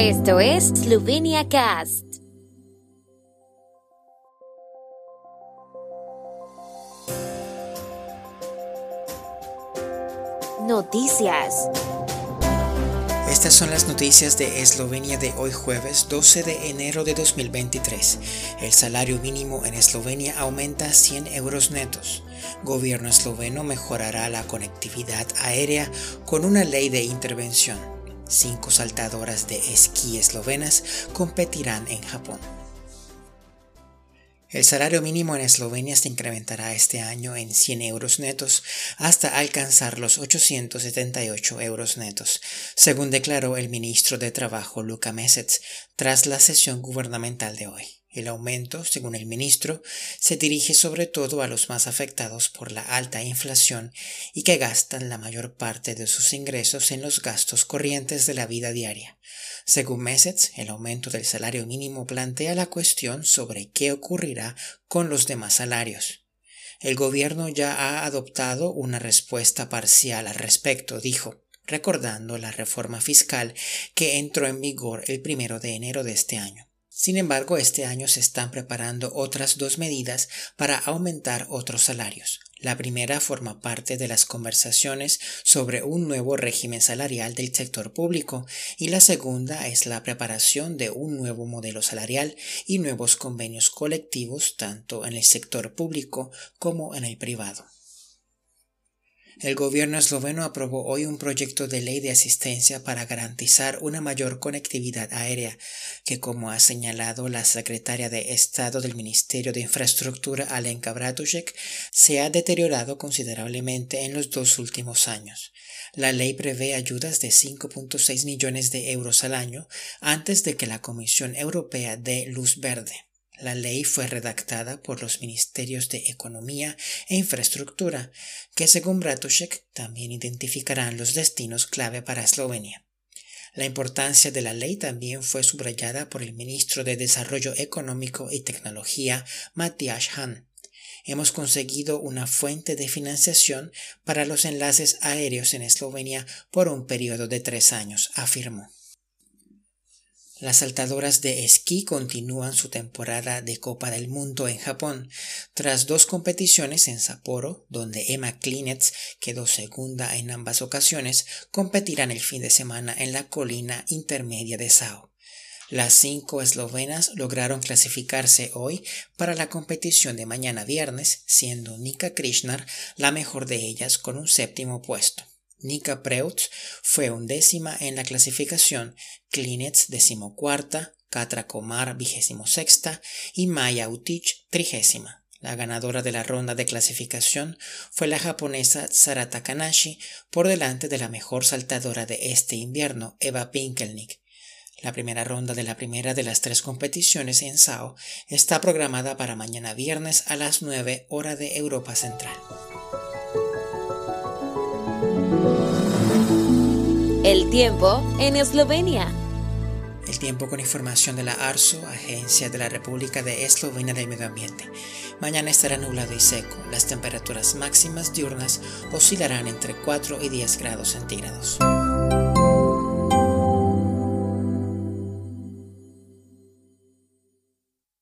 Esto es Slovenia Cast. Noticias. Estas son las noticias de Eslovenia de hoy jueves 12 de enero de 2023. El salario mínimo en Eslovenia aumenta 100 euros netos. Gobierno esloveno mejorará la conectividad aérea con una ley de intervención. Cinco saltadoras de esquí eslovenas competirán en Japón. El salario mínimo en Eslovenia se incrementará este año en 100 euros netos hasta alcanzar los 878 euros netos, según declaró el ministro de Trabajo Luka Mesec tras la sesión gubernamental de hoy. El aumento, según el ministro, se dirige sobre todo a los más afectados por la alta inflación y que gastan la mayor parte de sus ingresos en los gastos corrientes de la vida diaria. Según Mesets, el aumento del salario mínimo plantea la cuestión sobre qué ocurrirá con los demás salarios. El gobierno ya ha adoptado una respuesta parcial al respecto, dijo recordando la reforma fiscal que entró en vigor el primero de enero de este año. Sin embargo, este año se están preparando otras dos medidas para aumentar otros salarios. La primera forma parte de las conversaciones sobre un nuevo régimen salarial del sector público y la segunda es la preparación de un nuevo modelo salarial y nuevos convenios colectivos tanto en el sector público como en el privado. El gobierno esloveno aprobó hoy un proyecto de ley de asistencia para garantizar una mayor conectividad aérea, que como ha señalado la secretaria de Estado del Ministerio de Infraestructura Alenka Bratušek, se ha deteriorado considerablemente en los dos últimos años. La ley prevé ayudas de 5.6 millones de euros al año antes de que la Comisión Europea dé luz verde. La ley fue redactada por los Ministerios de Economía e Infraestructura, que según Bratušek también identificarán los destinos clave para Eslovenia. La importancia de la ley también fue subrayada por el ministro de Desarrollo Económico y Tecnología, Matthias Hahn. Hemos conseguido una fuente de financiación para los enlaces aéreos en Eslovenia por un periodo de tres años, afirmó. Las saltadoras de esquí continúan su temporada de Copa del Mundo en Japón, tras dos competiciones en Sapporo, donde Emma Klinetz quedó segunda en ambas ocasiones, competirán el fin de semana en la colina intermedia de Sao. Las cinco eslovenas lograron clasificarse hoy para la competición de mañana viernes, siendo Nika Krishnar la mejor de ellas con un séptimo puesto. Nika Preutz fue undécima en la clasificación, Klinetz decimocuarta, Katra Komar vigésimo sexta y Maya Utich trigésima. La ganadora de la ronda de clasificación fue la japonesa Sara Takanashi por delante de la mejor saltadora de este invierno, Eva Pinkelnick. La primera ronda de la primera de las tres competiciones en SAO está programada para mañana viernes a las 9 hora de Europa Central. El tiempo en Eslovenia. El tiempo con información de la ARSO, Agencia de la República de Eslovenia del Medio Ambiente. Mañana estará nublado y seco. Las temperaturas máximas diurnas oscilarán entre 4 y 10 grados centígrados.